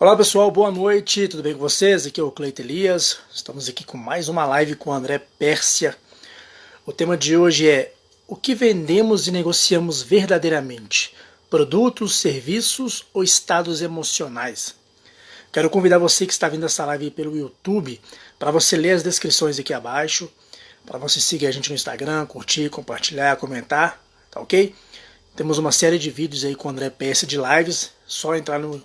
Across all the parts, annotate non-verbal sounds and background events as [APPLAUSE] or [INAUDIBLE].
Olá pessoal, boa noite, tudo bem com vocês? Aqui é o Cleito Elias, estamos aqui com mais uma live com o André Pérsia. O tema de hoje é o que vendemos e negociamos verdadeiramente? Produtos, serviços ou estados emocionais? Quero convidar você que está vendo essa live pelo YouTube para você ler as descrições aqui abaixo, para você seguir a gente no Instagram, curtir, compartilhar, comentar, tá ok? Temos uma série de vídeos aí com o André Pérsia de lives, só entrar no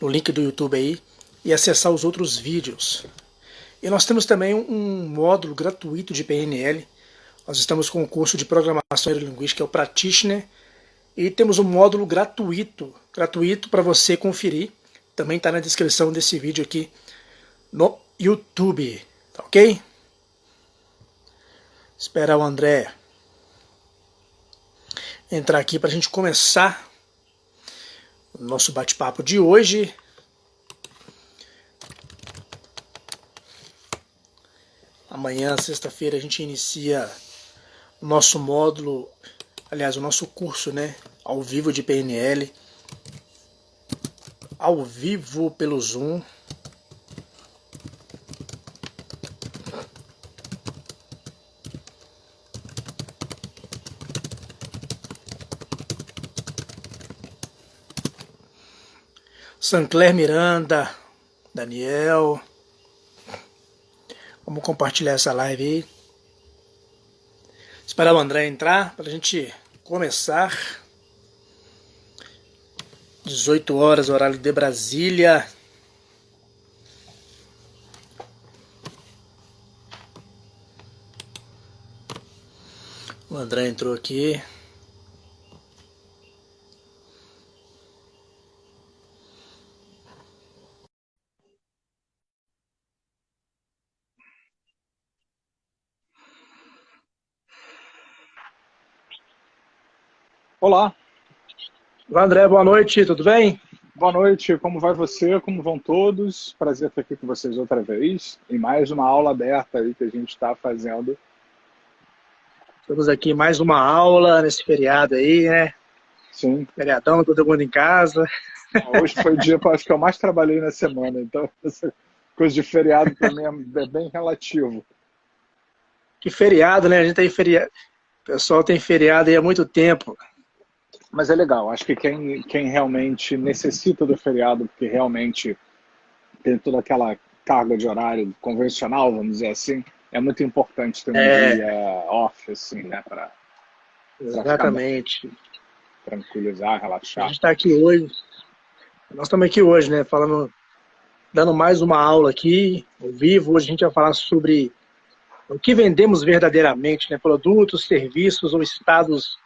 no link do YouTube aí e acessar os outros vídeos. E nós temos também um módulo gratuito de PNL. Nós estamos com o um curso de programação neurolinguística, que é o Practitioner, e temos um módulo gratuito, gratuito para você conferir. Também está na descrição desse vídeo aqui no YouTube, tá ok? Esperar o André entrar aqui para a gente começar nosso bate-papo de hoje. Amanhã, sexta-feira, a gente inicia o nosso módulo, aliás, o nosso curso, né, ao vivo de PNL, ao vivo pelo Zoom. Sancler Miranda, Daniel. Vamos compartilhar essa live aí. Esperar o André entrar para a gente começar. 18 horas, horário de Brasília. O André entrou aqui. Olá. Olá, André, boa noite, tudo bem? Boa noite, como vai você? Como vão todos? Prazer estar aqui com vocês outra vez em mais uma aula aberta aí que a gente está fazendo. Estamos aqui mais uma aula nesse feriado aí, né? Sim. Feriadão, todo mundo em casa. Hoje foi o dia acho que eu mais trabalhei na semana, então essa coisa de feriado para mim é bem relativo. Que feriado, né? A gente tem feriado. O pessoal tem feriado aí há muito tempo. Mas é legal, acho que quem, quem realmente necessita do feriado, porque realmente tem toda aquela carga de horário convencional, vamos dizer assim, é muito importante ter um é... dia off, assim, né? Pra, Exatamente. Pra tranquilizar, relaxar. A gente está aqui hoje, nós estamos aqui hoje, né? Falando, dando mais uma aula aqui, ao vivo. Hoje a gente vai falar sobre o que vendemos verdadeiramente, né? Produtos, serviços ou estados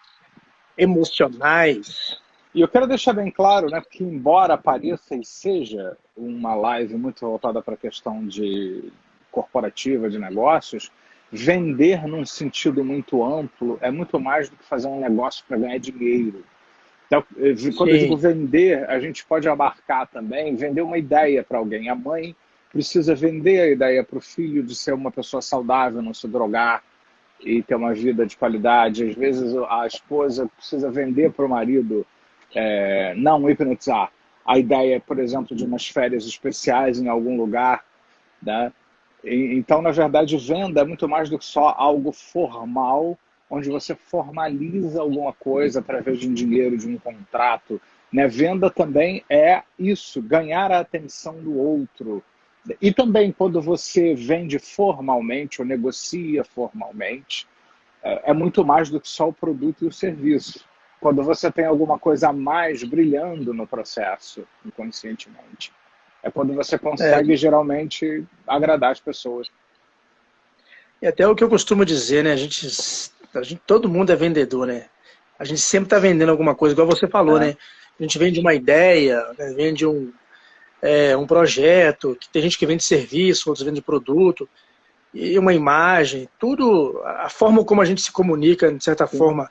emocionais. E eu quero deixar bem claro, né, que embora pareça e seja uma live muito voltada para a questão de corporativa, de negócios, vender num sentido muito amplo é muito mais do que fazer um negócio para ganhar dinheiro. Então, eh, quando Sim. eu digo vender, a gente pode abarcar também vender uma ideia para alguém. A mãe precisa vender a ideia para o filho de ser uma pessoa saudável, não se drogar, e ter uma vida de qualidade. Às vezes a esposa precisa vender para o marido, é, não hipnotizar. A ideia, por exemplo, de umas férias especiais em algum lugar. Né? E, então, na verdade, venda é muito mais do que só algo formal, onde você formaliza alguma coisa através de um dinheiro, de um contrato. Né? Venda também é isso, ganhar a atenção do outro, e também quando você vende formalmente ou negocia formalmente, é, é muito mais do que só o produto e o serviço. Quando você tem alguma coisa a mais brilhando no processo, inconscientemente, é quando você consegue é. geralmente agradar as pessoas. E até o que eu costumo dizer, né? A gente, a gente todo mundo é vendedor, né? A gente sempre está vendendo alguma coisa, igual você falou, é. né? A gente vende uma ideia, né? vende um, é, um projeto, que tem gente que vende serviço, outros vende produto, e uma imagem, tudo, a forma como a gente se comunica, de certa Sim. forma,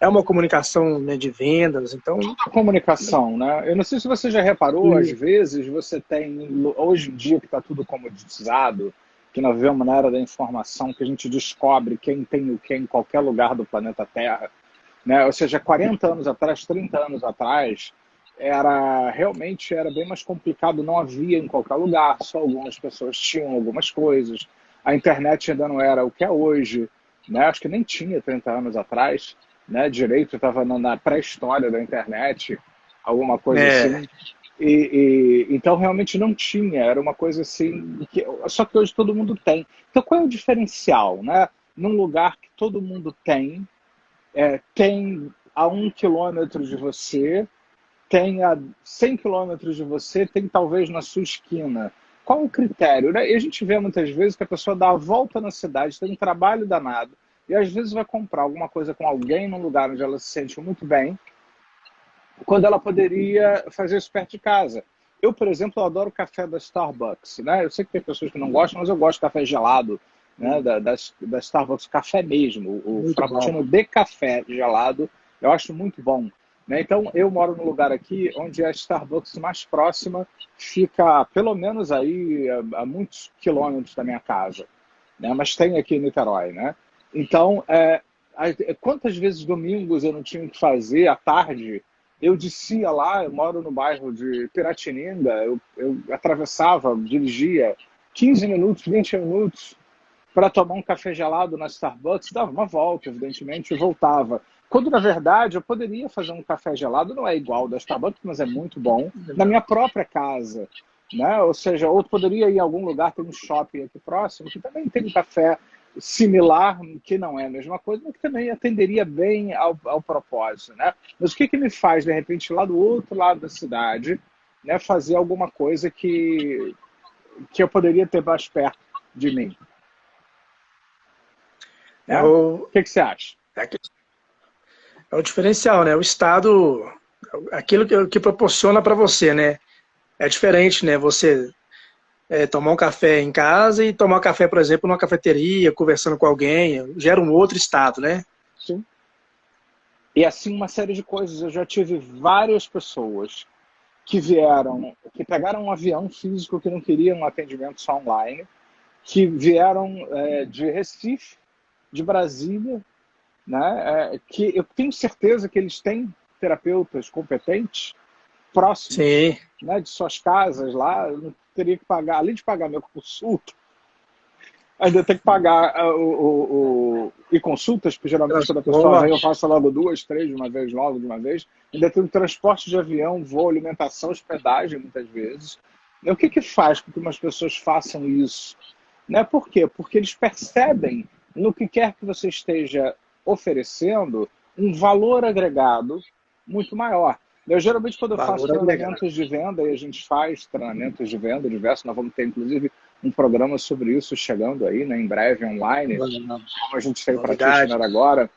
é uma comunicação né, de vendas, então... Tudo é comunicação, né? Eu não sei se você já reparou, Sim. às vezes você tem, hoje em dia que está tudo comoditizado, que nós vivemos na era da informação, que a gente descobre quem tem o que em qualquer lugar do planeta Terra, né? Ou seja, 40 anos atrás, 30 anos atrás, era realmente era bem mais complicado, não havia em qualquer lugar, só algumas pessoas tinham algumas coisas. A internet ainda não era o que é hoje, né? Acho que nem tinha 30 anos atrás, né? Direito estava na pré-história da internet, alguma coisa é. assim. E, e, então realmente não tinha, era uma coisa assim, que, só que hoje todo mundo tem. Então qual é o diferencial, né? Num lugar que todo mundo tem, é, tem a um quilômetro de você, tem a 100 quilômetros de você, tem talvez na sua esquina. Qual o critério? Né? E a gente vê muitas vezes que a pessoa dá a volta na cidade, tem um trabalho danado, e às vezes vai comprar alguma coisa com alguém num lugar onde ela se sente muito bem, quando ela poderia fazer isso perto de casa. Eu, por exemplo, adoro café da Starbucks. Né? Eu sei que tem pessoas que não gostam, mas eu gosto de café gelado, né? da, da, da Starbucks, café mesmo. O, o frappuccino de café gelado, eu acho muito bom. Né? Então, eu moro num lugar aqui onde a Starbucks mais próxima fica, pelo menos aí, a, a muitos quilômetros da minha casa. Né? Mas tem aqui em Niterói, né? Então, é, quantas vezes domingos eu não tinha que fazer à tarde? Eu descia lá, eu moro no bairro de Piratininga, eu, eu atravessava, dirigia 15 minutos, 20 minutos para tomar um café gelado na Starbucks, dava uma volta, evidentemente, e voltava. Quando, na verdade, eu poderia fazer um café gelado, não é igual da Starbucks, mas é muito bom, na minha própria casa. Né? Ou seja, ou poderia ir a algum lugar, tem um shopping aqui próximo, que também tem um café similar, que não é a mesma coisa, mas que também atenderia bem ao, ao propósito. Né? Mas o que, que me faz, de repente, lá do outro lado da cidade, né, fazer alguma coisa que, que eu poderia ter mais perto de mim? Né? O que, que você acha? É que é o diferencial, né? O Estado, aquilo que, que proporciona para você, né? É diferente, né? Você é, tomar um café em casa e tomar um café, por exemplo, numa cafeteria, conversando com alguém, gera um outro estado, né? Sim. E assim uma série de coisas. Eu já tive várias pessoas que vieram, que pegaram um avião físico que não queriam um atendimento só online, que vieram é, de Recife, de Brasília, né? É, que eu tenho certeza que eles têm terapeutas competentes próximos né, de suas casas lá. Eu não teria que pagar, além de pagar minha consulta, ainda tem que pagar uh, o, o, o, e consultas, porque geralmente quando a pessoa vem, eu faço logo duas, três de uma vez, logo de uma vez. Ainda tem transporte de avião, voo, alimentação, hospedagem, muitas vezes. O que, que faz com que umas pessoas façam isso? Né? Por quê? Porque eles percebem no que quer que você esteja oferecendo um valor agregado muito maior. Eu geralmente, quando eu valor faço treinamentos de venda, e a gente faz treinamentos de venda diversos, nós vamos ter inclusive um programa sobre isso chegando aí, né, em breve, online, como a gente tem praticar agora,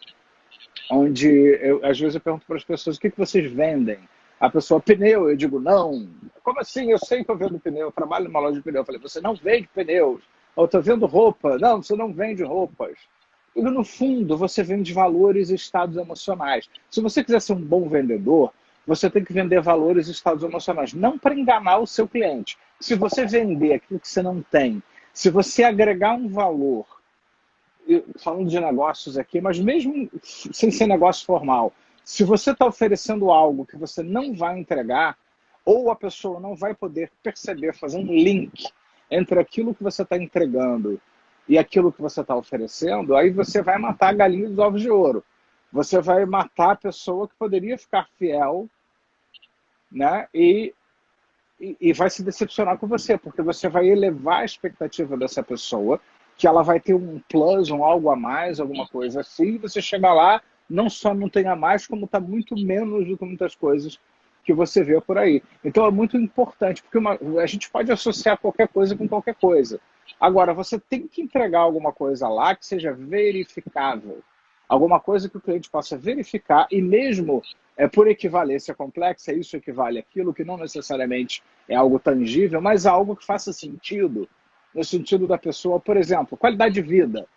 onde eu, às vezes eu pergunto para as pessoas o que, que vocês vendem. A pessoa, pneu, eu digo, não. Como assim? Eu sei que eu vendo pneu, eu trabalho numa loja de pneu. Eu falei, você não vende pneus. Ou estou vendo roupa. Não, você não vende roupas. E no fundo, você vende valores e estados emocionais. Se você quiser ser um bom vendedor, você tem que vender valores e estados emocionais, não para enganar o seu cliente. Se você vender aquilo que você não tem, se você agregar um valor, falando de negócios aqui, mas mesmo sem ser negócio formal, se você está oferecendo algo que você não vai entregar, ou a pessoa não vai poder perceber, fazer um link entre aquilo que você está entregando e aquilo que você está oferecendo, aí você vai matar a galinha dos ovos de ouro. Você vai matar a pessoa que poderia ficar fiel né? e, e, e vai se decepcionar com você, porque você vai elevar a expectativa dessa pessoa, que ela vai ter um plus, um algo a mais, alguma coisa assim, e você chega lá, não só não tem a mais, como está muito menos do que muitas coisas que você vê por aí. Então é muito importante, porque uma, a gente pode associar qualquer coisa com qualquer coisa. Agora, você tem que entregar alguma coisa lá que seja verificável. Alguma coisa que o cliente possa verificar e mesmo é, por equivalência complexa, isso equivale àquilo que não necessariamente é algo tangível, mas algo que faça sentido, no sentido da pessoa, por exemplo, qualidade de vida.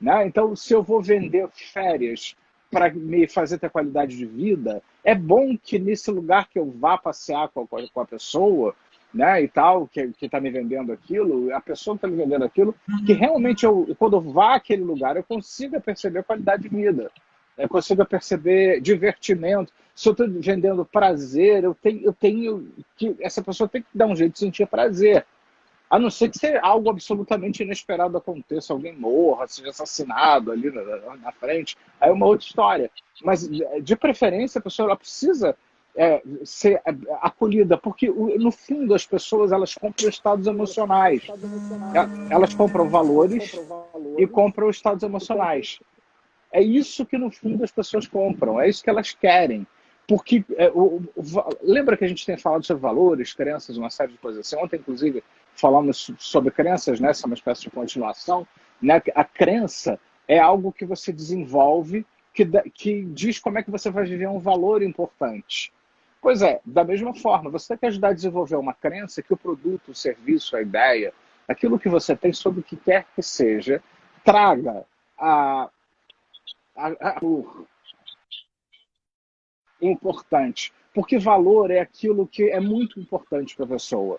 Né? Então, se eu vou vender férias para me fazer ter qualidade de vida, é bom que nesse lugar que eu vá passear com a, com a pessoa, né, e tal, que está me vendendo aquilo, a pessoa que está me vendendo aquilo, que uhum. realmente eu, quando eu vá àquele lugar, eu consiga perceber qualidade de vida, eu consiga perceber divertimento. Se eu estou vendendo prazer, eu tenho, eu tenho que. Essa pessoa tem que dar um jeito de sentir prazer. A não ser que seja algo absolutamente inesperado aconteça, alguém morra, seja assassinado ali na, na frente, aí é uma outra história. Mas, de preferência, a pessoa ela precisa é, ser acolhida, porque no fundo as pessoas elas compram estados emocionais, elas compram valores e compram estados emocionais. É isso que no fundo as pessoas compram, é isso que elas querem. Porque é, o, o, lembra que a gente tem falado sobre valores, crenças, uma série de coisas assim. Ontem, inclusive, falamos sobre crenças, né? Essa é uma espécie de continuação. Né? A crença é algo que você desenvolve que, que diz como é que você vai viver um valor importante. Pois é, da mesma forma, você tem que ajudar a desenvolver uma crença que o produto, o serviço, a ideia, aquilo que você tem sobre o que quer que seja, traga a, a, a importante. Porque valor é aquilo que é muito importante para a pessoa.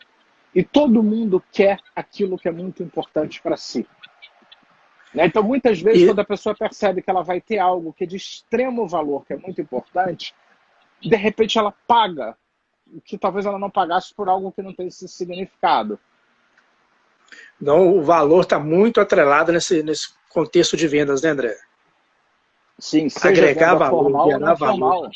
E todo mundo quer aquilo que é muito importante para si. Né? Então, muitas vezes, e... quando a pessoa percebe que ela vai ter algo que é de extremo valor, que é muito importante, de repente ela paga o que talvez ela não pagasse por algo que não tem esse significado. Então, o valor está muito atrelado nesse, nesse contexto de vendas, né, André? Sim, seja agregar valor, formal ou não valor. formal.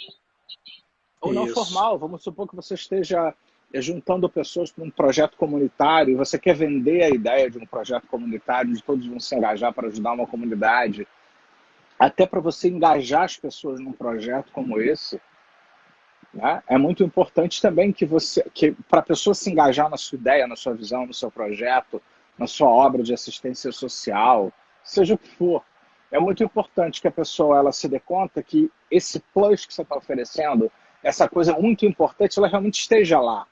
Ou não formal. Vamos supor que você esteja é juntando pessoas para um projeto comunitário, você quer vender a ideia de um projeto comunitário, de todos vão se engajar para ajudar uma comunidade, até para você engajar as pessoas num projeto como esse, né? é muito importante também que você, que para a pessoa se engajar na sua ideia, na sua visão, no seu projeto, na sua obra de assistência social, seja o que for, é muito importante que a pessoa ela se dê conta que esse plus que você está oferecendo, essa coisa muito importante, ela realmente esteja lá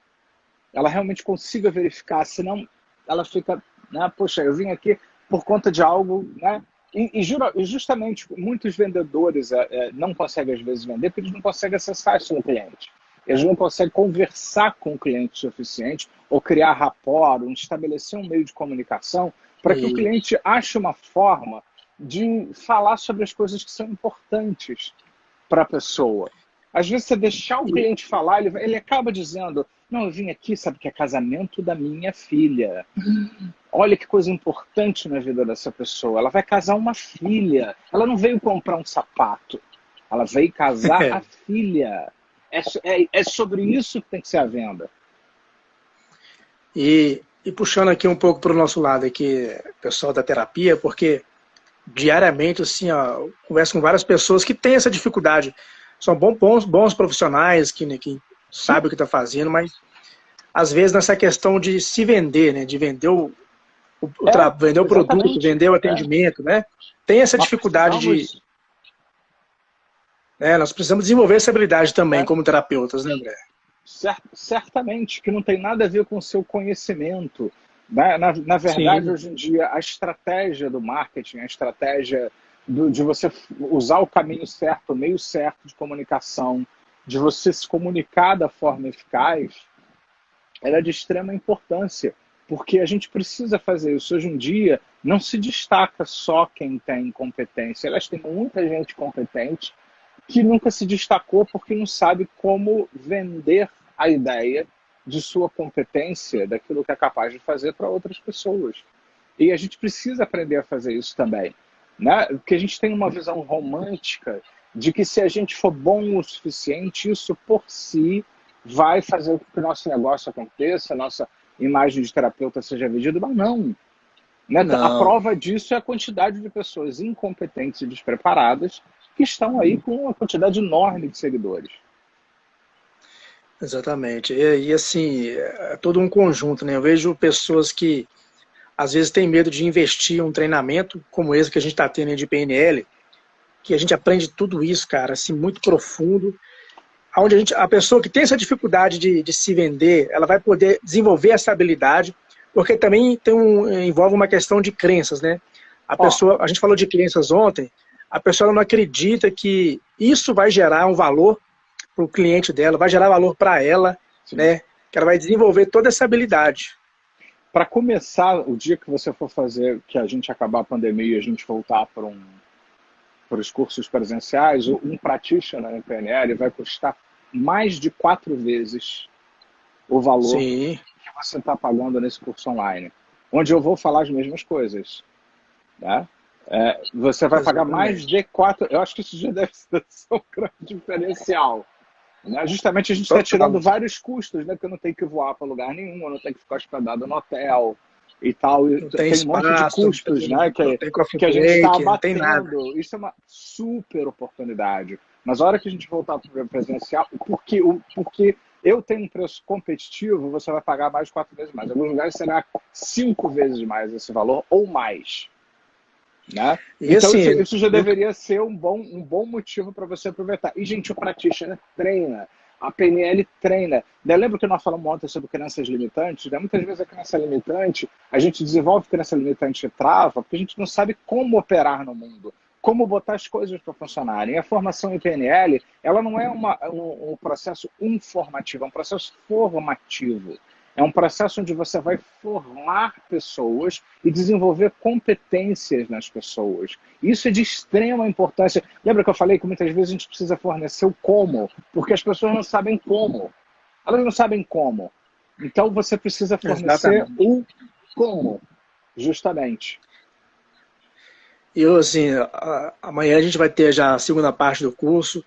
ela realmente consiga verificar, senão ela fica, né, poxa, eu vim aqui por conta de algo, né? E, e, justamente muitos vendedores é, é, não conseguem às vezes vender porque eles não conseguem acessar isso no cliente. Eles não conseguem conversar com o cliente o suficiente ou criar rapport, ou estabelecer um meio de comunicação para que o cliente ache uma forma de falar sobre as coisas que são importantes para a pessoa. Às vezes você deixar o cliente falar, ele, ele acaba dizendo, não, eu vim aqui, sabe, que é casamento da minha filha. Olha que coisa importante na vida dessa pessoa. Ela vai casar uma filha. Ela não veio comprar um sapato. Ela veio casar a filha. É, é, é, sobre isso que tem que ser a venda. E, e puxando aqui um pouco para o nosso lado aqui, pessoal da terapia, porque diariamente, assim, ó, converso com várias pessoas que têm essa dificuldade. São bons, bons profissionais que, né, que sabe o que está fazendo, mas às vezes nessa questão de se vender, né? De vender o, o, é, vender o produto, vender o atendimento, né? Tem essa dificuldade de. É, nós precisamos desenvolver essa habilidade também é. como terapeutas, né, André? Certamente, que não tem nada a ver com o seu conhecimento. Na, né? na, na verdade, Sim. hoje em dia, a estratégia do marketing, a estratégia do, de você usar o caminho certo, o meio certo de comunicação, de você se comunicar da forma eficaz, ela é de extrema importância, porque a gente precisa fazer isso. Hoje em dia, não se destaca só quem tem competência. Elas têm muita gente competente que nunca se destacou porque não sabe como vender a ideia de sua competência, daquilo que é capaz de fazer para outras pessoas. E a gente precisa aprender a fazer isso também. Né? Porque a gente tem uma visão romântica de que se a gente for bom o suficiente, isso por si vai fazer com que o nosso negócio aconteça, nossa imagem de terapeuta seja vendida, mas não. Né? não. A prova disso é a quantidade de pessoas incompetentes e despreparadas que estão aí com uma quantidade enorme de seguidores. Exatamente. E, e, assim, é todo um conjunto, né? Eu vejo pessoas que às vezes têm medo de investir em um treinamento como esse que a gente está tendo de PNL, que a gente aprende tudo isso, cara, assim, muito profundo, onde a, gente, a pessoa que tem essa dificuldade de, de se vender, ela vai poder desenvolver essa habilidade, porque também tem um, envolve uma questão de crenças, né? A pessoa, a gente falou de crenças ontem, a pessoa não acredita que isso vai gerar um valor para o cliente dela, vai gerar valor para ela, Sim. né? Que ela vai desenvolver toda essa habilidade. Para começar, o dia que você for fazer, que a gente acabar a pandemia e a gente voltar para um para os cursos presenciais, um practitioner em PNL vai custar mais de quatro vezes o valor Sim. que você está pagando nesse curso online, onde eu vou falar as mesmas coisas. Né? É, você vai pagar mais de quatro. Eu acho que isso já deve ser [LAUGHS] um grande diferencial. Né? Justamente a gente está tirando vários custos, né? Porque eu não tenho que voar para lugar nenhum, eu não tenho que ficar hospedado no hotel e tal. Não tem, tem um monte de custos, tem, né? Que, que a gente está abatendo. Isso é uma super oportunidade. Mas a hora que a gente voltar para o presencial, porque, porque eu tenho um preço competitivo, você vai pagar mais de quatro vezes mais. Em alguns lugares será cinco vezes mais esse valor ou mais. Né? E então, assim, isso, isso, já deveria ser um bom, um bom motivo para você aproveitar. E, gente, o practitioner treina. A PNL treina. Eu lembro que nós falamos ontem sobre crenças limitantes? Né? Muitas vezes a crença limitante, a gente desenvolve crença limitante e trava porque a gente não sabe como operar no mundo como botar as coisas para funcionarem. A formação em PNL, ela não é uma, um, um, processo informativo, é um processo formativo. É um processo onde você vai formar pessoas e desenvolver competências nas pessoas. Isso é de extrema importância. Lembra que eu falei que muitas vezes a gente precisa fornecer o como, porque as pessoas não sabem como. Elas não sabem como. Então você precisa fornecer Exatamente. o como, justamente. E eu, assim, amanhã a gente vai ter já a segunda parte do curso.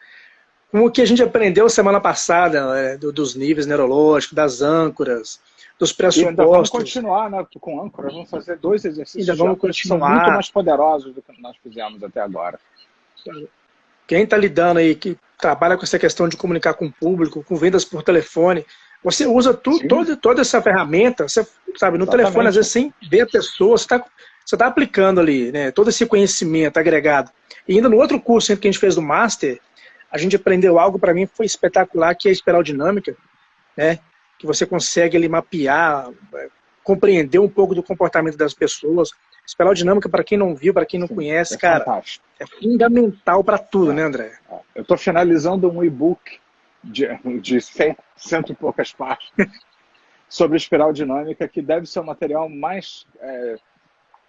Com o que a gente aprendeu semana passada, né, dos níveis neurológicos, das âncoras, dos pressupostos. E vamos continuar né, com âncoras, vamos fazer dois exercícios ainda vamos continuar. são muito mais poderosos do que nós fizemos até agora. Quem está lidando aí, que trabalha com essa questão de comunicar com o público, com vendas por telefone, você usa tu, toda, toda essa ferramenta, você sabe, no Exatamente. telefone, às vezes sem ver a pessoa, você está você está aplicando ali né, todo esse conhecimento agregado. E ainda no outro curso que a gente fez do Master, a gente aprendeu algo para mim foi espetacular, que é a espiral dinâmica, né, que você consegue mapear, é, compreender um pouco do comportamento das pessoas. Espiral dinâmica, para quem não viu, para quem não Sim, conhece, é cara, fantástico. é fundamental para tudo, né, André? É. Eu estou finalizando um e-book de, de cento, cento e poucas páginas [LAUGHS] sobre espiral dinâmica, que deve ser o material mais é,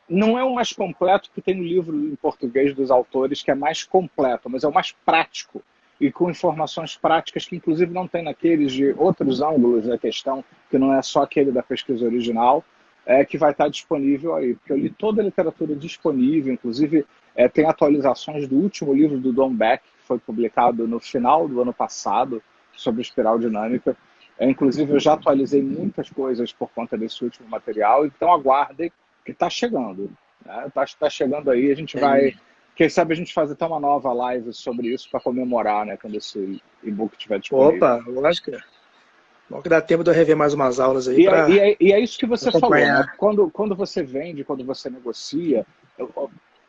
não é o mais completo, porque tem um livro em português dos autores que é mais completo, mas é o mais prático e com informações práticas que, inclusive, não tem naqueles de outros ângulos da questão, que não é só aquele da pesquisa original, é, que vai estar disponível aí. Porque eu li toda a literatura disponível, inclusive é, tem atualizações do último livro do Don Beck, que foi publicado no final do ano passado, sobre espiral dinâmica. É, inclusive, eu já atualizei muitas coisas por conta desse último material, então aguardem que está chegando. Está né? Tá, tá chegando aí, a gente é. vai. Quem sabe a gente faz até uma nova live sobre isso para comemorar, né? Quando esse e-book estiver disponível. Opa, lógico. Bom que dá tempo de eu rever mais umas aulas aí. E, é, pra, e, é, e é, isso que você falou. Né? Quando, quando você vende, quando você negocia,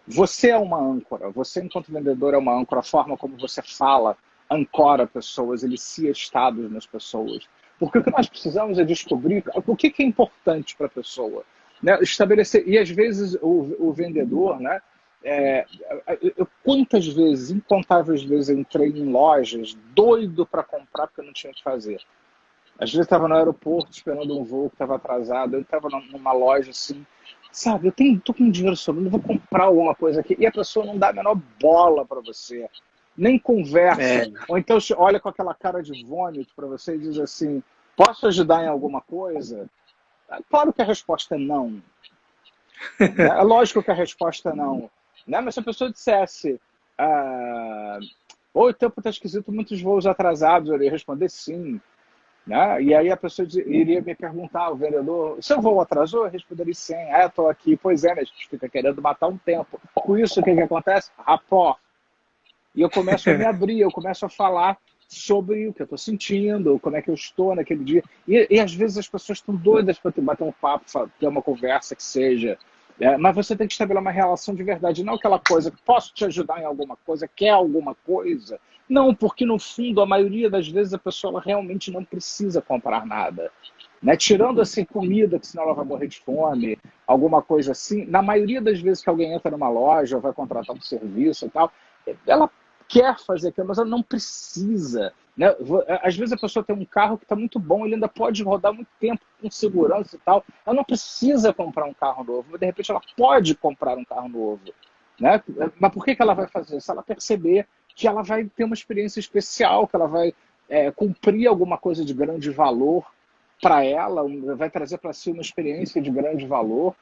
você é uma âncora. Você, enquanto vendedor, é uma âncora. A forma como você fala ancora pessoas, elicia estados nas pessoas. Porque o que nós precisamos é descobrir o que, que é importante para a pessoa né, estabelecer. E às vezes o, o vendedor, né? É, eu, quantas vezes, incontáveis vezes, eu entrei em lojas doido para comprar porque eu não tinha o que fazer. Às vezes estava no aeroporto esperando um voo que estava atrasado, eu estava numa loja assim, sabe, eu tenho, tô com dinheiro sobrando, vou comprar alguma coisa aqui, e a pessoa não dá a menor bola para você, nem conversa. É. Ou então olha com aquela cara de vômito para você e diz assim, posso ajudar em alguma coisa? Claro que a resposta é não. é lógico que a resposta é não. Né? Mas se a pessoa dissesse, ah, o tempo está esquisito, muitos voos atrasados, eu iria responder sim. Né? E aí a pessoa iria me perguntar, o vendedor, seu voo atrasou? Eu responderia sim. Ah, estou aqui. Pois é, né? a gente fica querendo matar um tempo. Com isso, o que, que acontece? Rapó. E eu começo a me [LAUGHS] abrir, eu começo a falar sobre o que eu estou sentindo, como é que eu estou naquele dia. E, e às vezes as pessoas estão doidas para bater um papo, ter uma conversa que seja. É, mas você tem que estabelecer uma relação de verdade, não aquela coisa, posso te ajudar em alguma coisa, quer alguma coisa. Não, porque no fundo, a maioria das vezes a pessoa realmente não precisa comprar nada. Né? Tirando assim comida, que senão ela vai morrer de fome, alguma coisa assim. Na maioria das vezes que alguém entra numa loja vai contratar um serviço e tal, ela quer fazer aquilo, mas ela não precisa. Né? Às vezes a pessoa tem um carro que está muito bom, ele ainda pode rodar muito tempo com segurança e tal. Ela não precisa comprar um carro novo, mas de repente ela pode comprar um carro novo. Né? Mas por que, que ela vai fazer? Se ela perceber que ela vai ter uma experiência especial, que ela vai é, cumprir alguma coisa de grande valor para ela, vai trazer para si uma experiência de grande valor.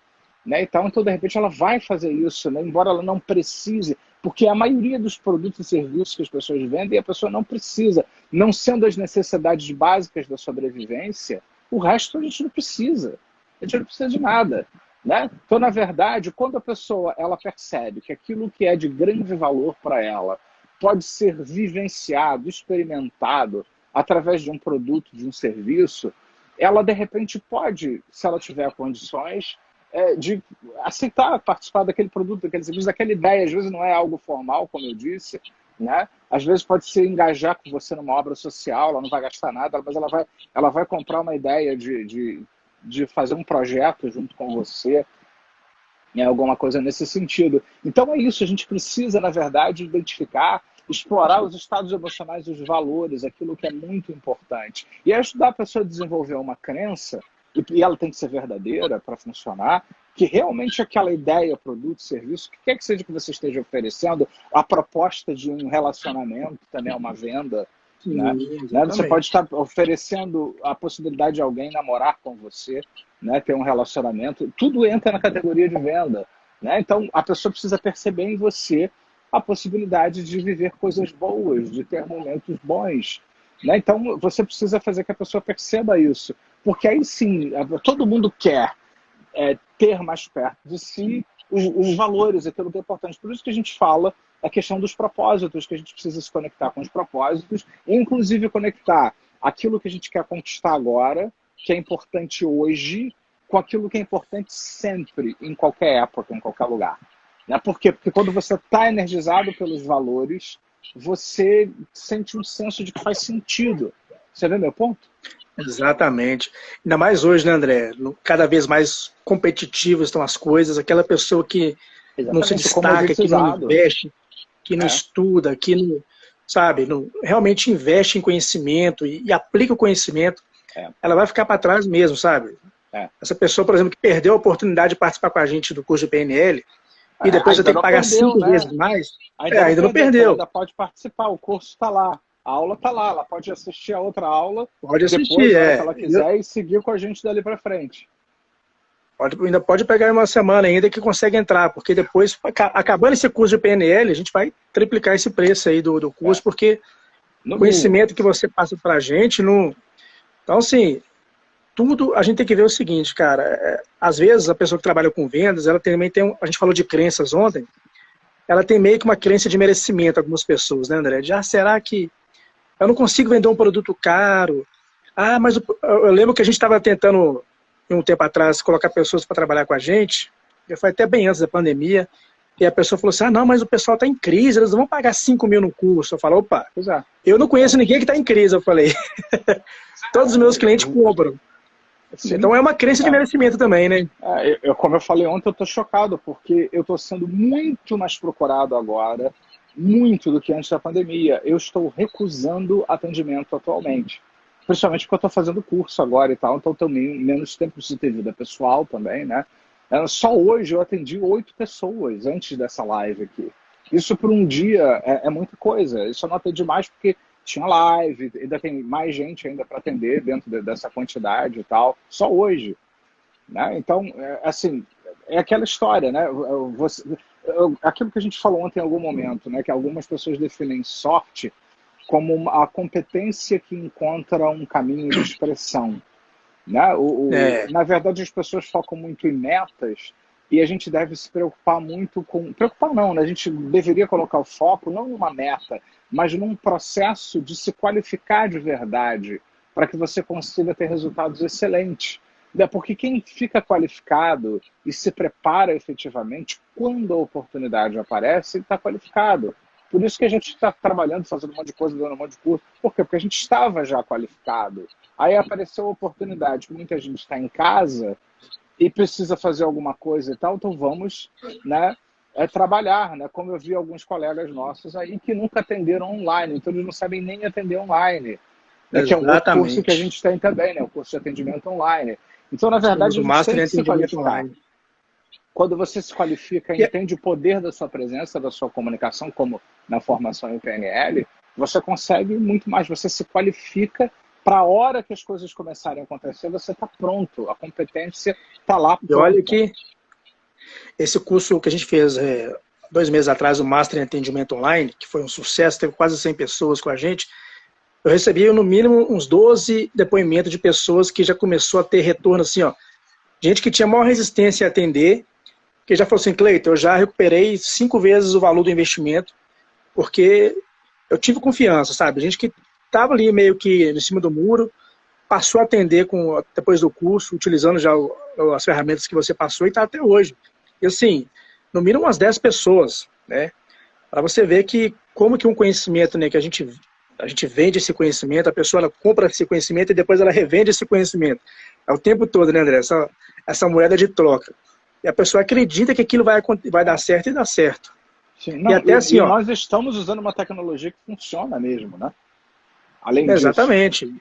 Né? Então, então, de repente, ela vai fazer isso, né? embora ela não precise, porque a maioria dos produtos e serviços que as pessoas vendem, a pessoa não precisa. Não sendo as necessidades básicas da sobrevivência, o resto a gente não precisa. A gente não precisa de nada. Né? Então, na verdade, quando a pessoa ela percebe que aquilo que é de grande valor para ela pode ser vivenciado, experimentado através de um produto, de um serviço, ela de repente pode, se ela tiver condições, é, de aceitar participar daquele produto, daquele serviço, daquela ideia. Às vezes não é algo formal, como eu disse, né? Às vezes pode ser engajar com você numa obra social, ela não vai gastar nada, mas ela vai, ela vai comprar uma ideia de, de, de fazer um projeto junto com você, né? alguma coisa nesse sentido. Então é isso, a gente precisa, na verdade, identificar, explorar os estados emocionais, os valores, aquilo que é muito importante. E ajudar a pessoa a desenvolver uma crença e ela tem que ser verdadeira para funcionar, que realmente aquela ideia, produto, serviço, o que quer que seja que você esteja oferecendo, a proposta de um relacionamento também é uma venda. Sim, né? né? Você pode estar oferecendo a possibilidade de alguém namorar com você, né? ter um relacionamento, tudo entra na categoria de venda. Né? Então a pessoa precisa perceber em você a possibilidade de viver coisas boas, de ter momentos bons. Né? Então você precisa fazer que a pessoa perceba isso. Porque aí sim, todo mundo quer é, ter mais perto de si os, os, valores, aquilo que é importante. Por isso que a gente fala a questão dos propósitos, que a gente precisa se conectar com os propósitos, inclusive conectar aquilo que a gente quer conquistar agora, que é importante hoje, com aquilo que é importante sempre, em qualquer época, em qualquer lugar. Né? Por quê? Porque quando você está energizado pelos valores, você sente um senso de que faz sentido. Você vê meu ponto? Exatamente. Ainda mais hoje, né, André? Cada vez mais competitivas estão as coisas. Aquela pessoa que Exatamente, não se destaca, que não investe, que não é. estuda, que não, sabe, não, realmente investe em conhecimento e, e aplica o conhecimento, é. ela vai ficar para trás mesmo, sabe? É. Essa pessoa, por exemplo, que perdeu a oportunidade de participar com a gente do curso de PNL, e é, depois você tem que pagar perdeu, cinco né? vezes mais, ainda, é, ainda não perdeu. perdeu. Ainda pode participar, o curso está lá. A aula tá lá, ela pode assistir a outra aula. Pode assistir, depois, é. Se ela quiser, e seguir com a gente dali para frente. Pode, ainda pode pegar uma semana ainda que consegue entrar, porque depois, acabando esse curso de PNL, a gente vai triplicar esse preço aí do, do curso, é. porque no o conhecimento que você passa para a gente, não... então assim, tudo a gente tem que ver o seguinte, cara, é, às vezes a pessoa que trabalha com vendas, ela também tem, um, a gente falou de crenças ontem, ela tem meio que uma crença de merecimento, algumas pessoas, né, André? Já ah, será que eu não consigo vender um produto caro. Ah, mas eu lembro que a gente estava tentando, um tempo atrás, colocar pessoas para trabalhar com a gente. Foi até bem antes da pandemia. E a pessoa falou assim: ah, não, mas o pessoal está em crise, eles não vão pagar 5 mil no curso. Eu falei: opa, é. eu não conheço ninguém que está em crise. Eu falei: [LAUGHS] todos os meus clientes compram. Sim. Então é uma crença de é. merecimento também, né? É, eu, como eu falei ontem, eu estou chocado, porque eu estou sendo muito mais procurado agora muito do que antes da pandemia. Eu estou recusando atendimento atualmente. Principalmente porque eu estou fazendo curso agora e tal, então também menos tempo de ter vida pessoal também, né? É, só hoje eu atendi oito pessoas antes dessa live aqui. Isso por um dia é, é muita coisa. Isso eu não atendi mais porque tinha live, ainda tem mais gente ainda para atender dentro de, dessa quantidade e tal. Só hoje. Né? Então, é, assim, é aquela história, né? Você, aquilo que a gente falou ontem em algum momento, né, que algumas pessoas definem sorte como a competência que encontra um caminho de expressão. Né? O, o, é. Na verdade, as pessoas focam muito em metas e a gente deve se preocupar muito com. Preocupar não, né? a gente deveria colocar o foco não numa meta, mas num processo de se qualificar de verdade para que você consiga ter resultados excelentes. Né? Porque quem fica qualificado e se prepara efetivamente, quando a oportunidade aparece, ele está qualificado. Por isso que a gente está trabalhando, fazendo um monte de coisa, dando um monte de curso. Por quê? Porque a gente estava já qualificado. Aí apareceu a oportunidade, que muita gente está em casa e precisa fazer alguma coisa e tal, então vamos né, é, trabalhar, né? Como eu vi alguns colegas nossos aí que nunca atenderam online, então eles não sabem nem atender online. Né, que é um outro curso que a gente tem também, né? O curso de atendimento online. Então, na verdade, a gente tem que se qualificar. Quando você se qualifica e entende o poder da sua presença, da sua comunicação, como na formação em PNL, você consegue muito mais, você se qualifica para a hora que as coisas começarem a acontecer, você está pronto, a competência está lá. E olha que esse curso que a gente fez é, dois meses atrás, o Master em Atendimento Online, que foi um sucesso, teve quase 100 pessoas com a gente, eu recebi no mínimo uns 12 depoimentos de pessoas que já começou a ter retorno assim, ó, gente que tinha maior resistência a atender, que já falou assim, Cleiton, eu já recuperei cinco vezes o valor do investimento, porque eu tive confiança, sabe? Gente que estava ali meio que em cima do muro, passou a atender com, depois do curso, utilizando já o, as ferramentas que você passou e está até hoje. E assim, no mínimo umas 10 pessoas, né? Para você ver que como que um conhecimento, né, que a gente a gente vende esse conhecimento, a pessoa compra esse conhecimento e depois ela revende esse conhecimento. É o tempo todo, né, André? Essa, essa moeda de troca. E a pessoa acredita que aquilo vai, vai dar certo e dá certo. Sim, não, e até e, assim, e ó, nós estamos usando uma tecnologia que funciona mesmo, né? Além Exatamente. Disso.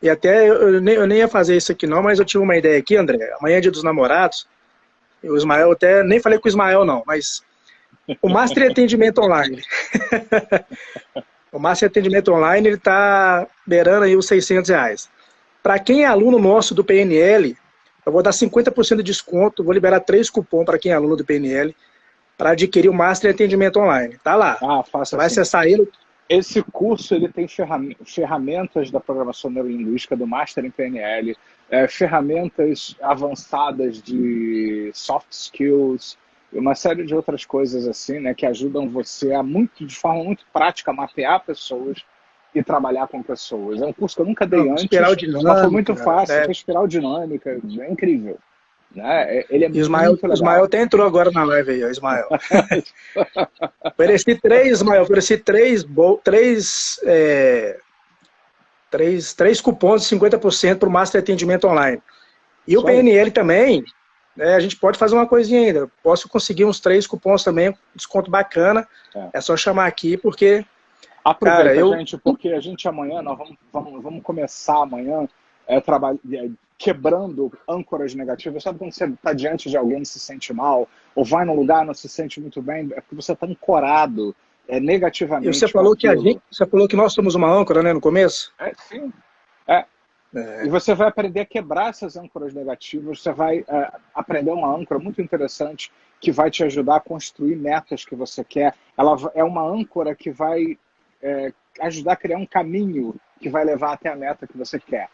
E até eu, eu, nem, eu nem ia fazer isso aqui não, mas eu tive uma ideia aqui, André. Amanhã é dia dos namorados. O Ismael até nem falei com o Ismael não, mas o Master Atendimento Online. [LAUGHS] o Master Atendimento Online ele está beirando aí os 600 reais. Para quem é aluno nosso do PNL, eu vou dar 50% de desconto, vou liberar três cupons para quem é aluno do PNL para adquirir o Master Atendimento Online. Tá lá. Ah, faça Vai assim. acessar ele, esse curso ele tem ferramentas da programação neurolinguística do Master em PNL, é, ferramentas avançadas de soft skills e uma série de outras coisas assim, né, que ajudam você a muito de forma muito prática mapear pessoas e trabalhar com pessoas. É um curso que eu nunca dei Não, antes, mas foi muito fácil, é. espiral dinâmica, é incrível. Né? É, ele é Ismael, Ismael até entrou agora na live aí, Ismael. [LAUGHS] ofereci três, Ismael, ofereci três, três, é, três, três cupons de 50% para o Master Atendimento Online. E Só o PNL aí. também, né, a gente pode fazer uma coisinha ainda. Posso conseguir uns três cupons também, desconto bacana. É, é só chamar aqui, porque. Aproveita, cara, eu... gente, porque a gente amanhã, nós vamos, vamos, vamos começar amanhã é, trabalho, é, quebrando âncoras negativas. Sabe quando você está diante de alguém e se sente mal, ou vai num lugar e não se sente muito bem, é porque você está ancorado é, negativamente. E você falou que a gente, você falou que nós somos uma âncora, né, no começo? É, sim. É. é. E você vai aprender a quebrar essas âncoras negativas, você vai é, aprender uma âncora muito interessante que vai te ajudar a construir metas que você quer. Ela é uma âncora que vai é, ajudar a criar um caminho que vai levar até a meta que você quer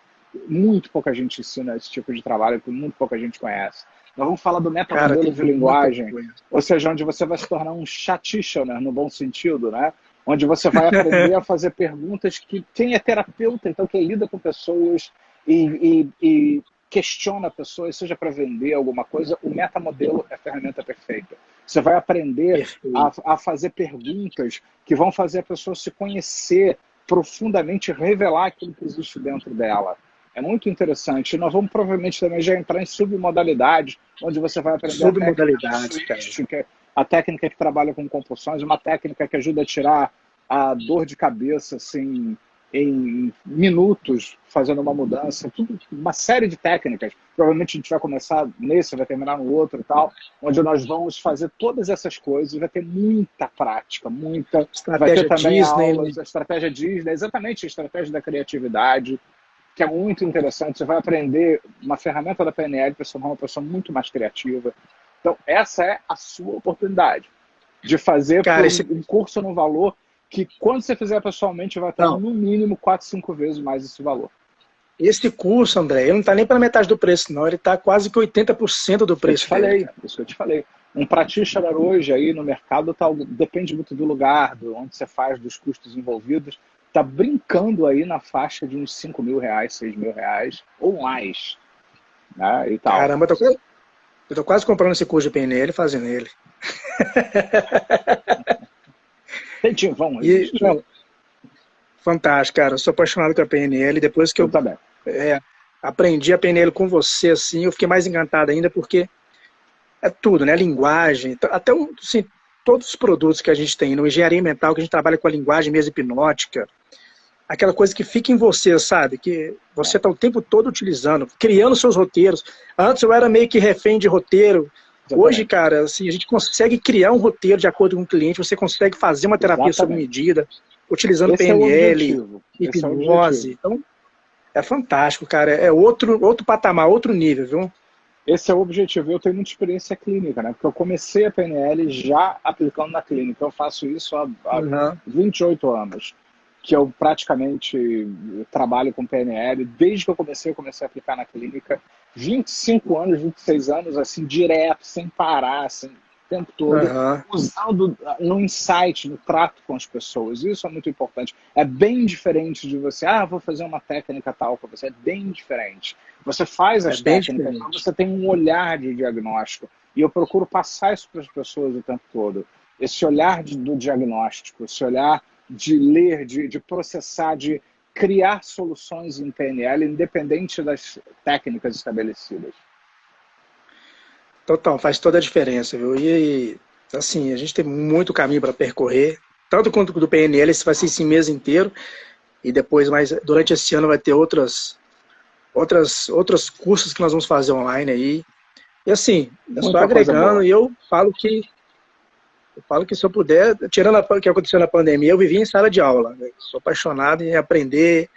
muito pouca gente ensina esse tipo de trabalho, que muito pouca gente conhece. Nós vamos falar do metamodelo de linguagem, ou seja, onde você vai se tornar um chaticianer, no bom sentido, né? Onde você vai aprender a [LAUGHS] fazer perguntas que quem é terapeuta, então quem lida com pessoas e, e, e questiona pessoas, seja para vender alguma coisa, o metamodelo é a ferramenta perfeita. Você vai aprender a, a, fazer perguntas que vão fazer a pessoa se conhecer profundamente, revelar aquilo que existe dentro dela. É muito interessante. Nós vamos provavelmente também já entrar em submodalidades, onde você vai aprender submodalidades, a, a técnica que trabalha com compulsões, uma técnica que ajuda a tirar a dor de cabeça assim, em minutos, fazendo uma mudança, tudo, uma série de técnicas. Provavelmente a gente vai começar nesse, vai terminar no outro e tal, onde nós vamos fazer todas essas coisas, vai ter muita prática, muita. Estratégia vai ter também Disney. Aulas, a estratégia Disney, exatamente a estratégia da criatividade que é muito interessante. Você vai aprender uma ferramenta da PNL para se tornar uma pessoa muito mais criativa. Então, essa é a sua oportunidade de fazer Cara, esse... um curso no valor que, quando você fizer pessoalmente, vai estar não. no mínimo 4, 5 vezes mais esse valor. Esse curso, André, ele não está nem para metade do preço, não. Ele está quase que 80% do preço. Eu te falei, dele, isso que eu te falei. Um practitioner hoje aí no mercado tá, depende muito do lugar, do onde você faz, dos custos envolvidos tá brincando aí na faixa de uns 5 mil reais, 6 mil reais ou mais. Né, e tal. Caramba, tô, eu tô quase comprando esse curso de PNL e fazendo ele. [LAUGHS] Incentivão. E, não, fantástico, cara. Eu sou apaixonado com a PNL. Depois que eu, eu é, aprendi a PNL com você, assim, eu fiquei mais encantado ainda porque é tudo, né? Linguagem, até assim, todos os produtos que a gente tem no engenharia mental, que a gente trabalha com a linguagem mesmo hipnótica, aquela coisa que fica em você, sabe? Que você está o tempo todo utilizando, criando seus roteiros. Antes eu era meio que refém de roteiro, Hoje, cara, assim, a gente consegue criar um roteiro de acordo com o cliente, você consegue fazer uma terapia sob medida, utilizando Esse PNL, é hipnose. É então, é fantástico, cara. É outro, outro patamar, outro nível, viu? Esse é o objetivo. Eu tenho muita experiência clínica, né? Porque eu comecei a PNL já aplicando na clínica. Eu faço isso há, há uhum. 28 anos, que eu praticamente trabalho com PNL. Desde que eu comecei, eu comecei a aplicar na clínica. 25 anos, 26 anos, assim, direto, sem parar, sem, tempo todo, uhum. usando no insight, no trato com as pessoas. Isso é muito importante. É bem diferente de você, ah, vou fazer uma técnica tal para você. É bem diferente. Você faz as é técnicas, você tem um olhar de diagnóstico. E eu procuro passar isso para as pessoas o tempo todo. Esse olhar de, do diagnóstico, esse olhar de ler, de, de processar, de criar soluções em PNL, independente das técnicas estabelecidas. Total, faz toda a diferença, viu? E, assim, a gente tem muito caminho para percorrer, tanto quanto do PNL, esse vai ser esse mês inteiro, e depois, mais durante esse ano, vai ter outras, outras, outros cursos que nós vamos fazer online aí. E assim, eu estou agregando e eu falo que eu falo que se eu puder, tirando o que aconteceu na pandemia, eu vivi em sala de aula. Né? Sou apaixonado em aprender,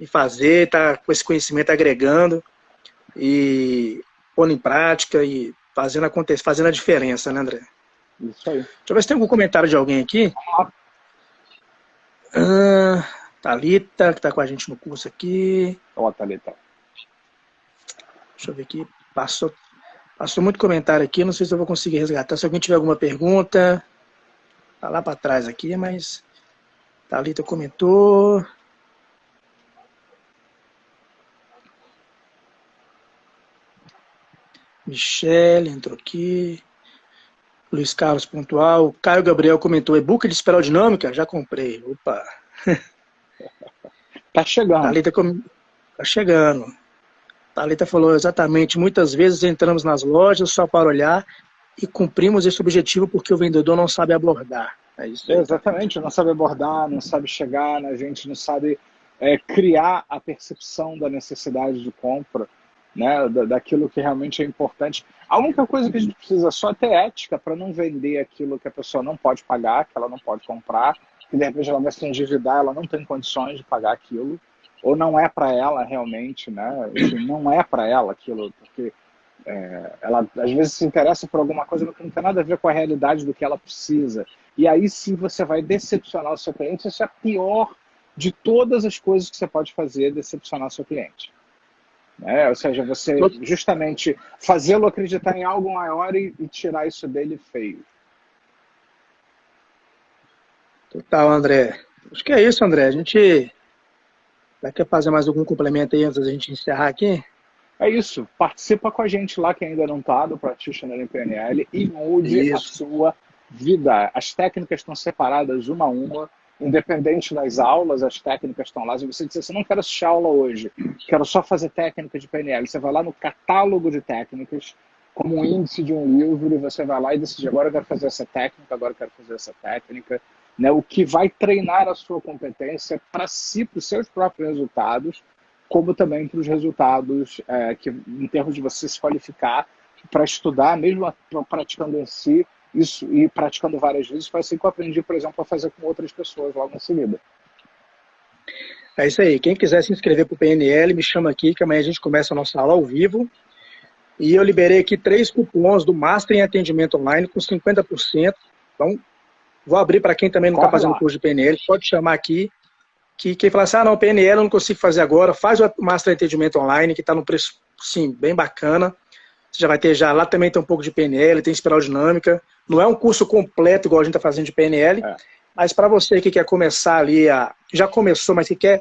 e fazer, tá com esse conhecimento agregando. E pondo em prática e fazendo acontecer, fazendo a diferença, né, André? Isso aí. Deixa eu ver se tem algum comentário de alguém aqui. Ah, Thalita, que está com a gente no curso aqui. Ó, Thalita. Deixa eu ver aqui. Passou, passou muito comentário aqui, não sei se eu vou conseguir resgatar. Se alguém tiver alguma pergunta, tá lá para trás aqui, mas Thalita comentou. Michele entrou aqui. Luiz Carlos pontual. Caio Gabriel comentou: e-book de espiral dinâmica? Já comprei. Opa! [LAUGHS] Tá chegando. Thalita com... Tá chegando. Thalita falou exatamente: muitas vezes entramos nas lojas só para olhar e cumprimos esse objetivo porque o vendedor não sabe abordar. É isso. exatamente, não sabe abordar, não sabe chegar, a gente não sabe é, criar a percepção da necessidade de compra né, daquilo que realmente é importante. A única coisa que a gente precisa só é ter ética para não vender aquilo que a pessoa não pode pagar, que ela não pode comprar, que de repente ela vai se endividar, ela não tem condições de pagar aquilo, ou não é para ela realmente, né? Não é para ela aquilo, porque é, ela às vezes se interessa por alguma coisa que não tem nada a ver com a realidade do que ela precisa. E aí sim você vai decepcionar o seu cliente. Isso é a pior de todas as coisas que você pode fazer, decepcionar o seu cliente. Né? Ou seja, você justamente fazê-lo acreditar em algo maior e, e, tirar isso dele feio. Total, André. Acho que é isso, André. A gente quer fazer mais algum complemento aí antes da gente encerrar aqui? É isso. Participa com a gente lá que ainda não está do Practitioner em PNL e mude isso. a sua vida. As técnicas estão separadas uma a uma independente das aulas, as técnicas estão lá. Se você disser assim, não quero assistir aula hoje, quero só fazer técnica de PNL, você vai lá no catálogo de técnicas, como um índice de um livro, e você vai lá e decide, agora eu quero fazer essa técnica, agora eu quero fazer essa técnica. Né? O que vai treinar a sua competência para si, para os seus próprios resultados, como também para os resultados é, que, em termos de você se qualificar para estudar, mesmo praticando em si, isso e praticando várias vezes, foi assim que eu aprendi, por exemplo, a fazer com outras pessoas logo em seguida. É isso aí. Quem quiser se inscrever para o PNL, me chama aqui, que amanhã a gente começa a nossa aula ao vivo. E eu liberei aqui três cupons do Master em Atendimento Online com 50%. Então, vou abrir para quem também não está fazendo curso de PNL. Pode chamar aqui. Que quem falar assim, ah, não, PNL eu não consigo fazer agora, faz o Master em Atendimento Online, que está num preço, sim, bem bacana. Você já vai ter já, lá também tem um pouco de PNL, tem espiral dinâmica. Não é um curso completo igual a gente está fazendo de PNL, é. mas para você que quer começar ali, a, já começou, mas que quer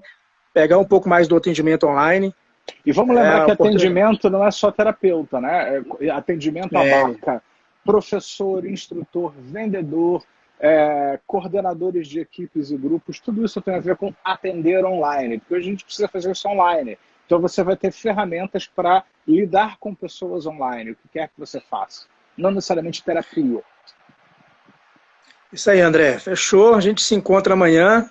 pegar um pouco mais do atendimento online. E vamos lembrar é, que atendimento não é só terapeuta, né? É, atendimento é. abarca professor, instrutor, vendedor, é, coordenadores de equipes e grupos, tudo isso tem a ver com atender online, porque a gente precisa fazer isso online. Então você vai ter ferramentas para lidar com pessoas online, o que quer que você faça. Não necessariamente terapia. Isso aí, André. Fechou. A gente se encontra amanhã.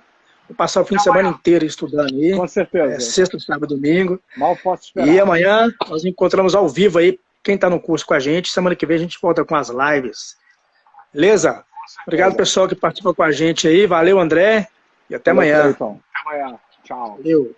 Vou passar o fim de semana inteiro estudando aí. Com certeza. É, sexta, sábado, domingo. Mal posso esperar. E amanhã nós encontramos ao vivo aí. quem está no curso com a gente. Semana que vem a gente volta com as lives. Beleza? Obrigado, pessoal, que participou com a gente aí. Valeu, André. E até Valeu, amanhã. Então. Até amanhã. Tchau. Valeu.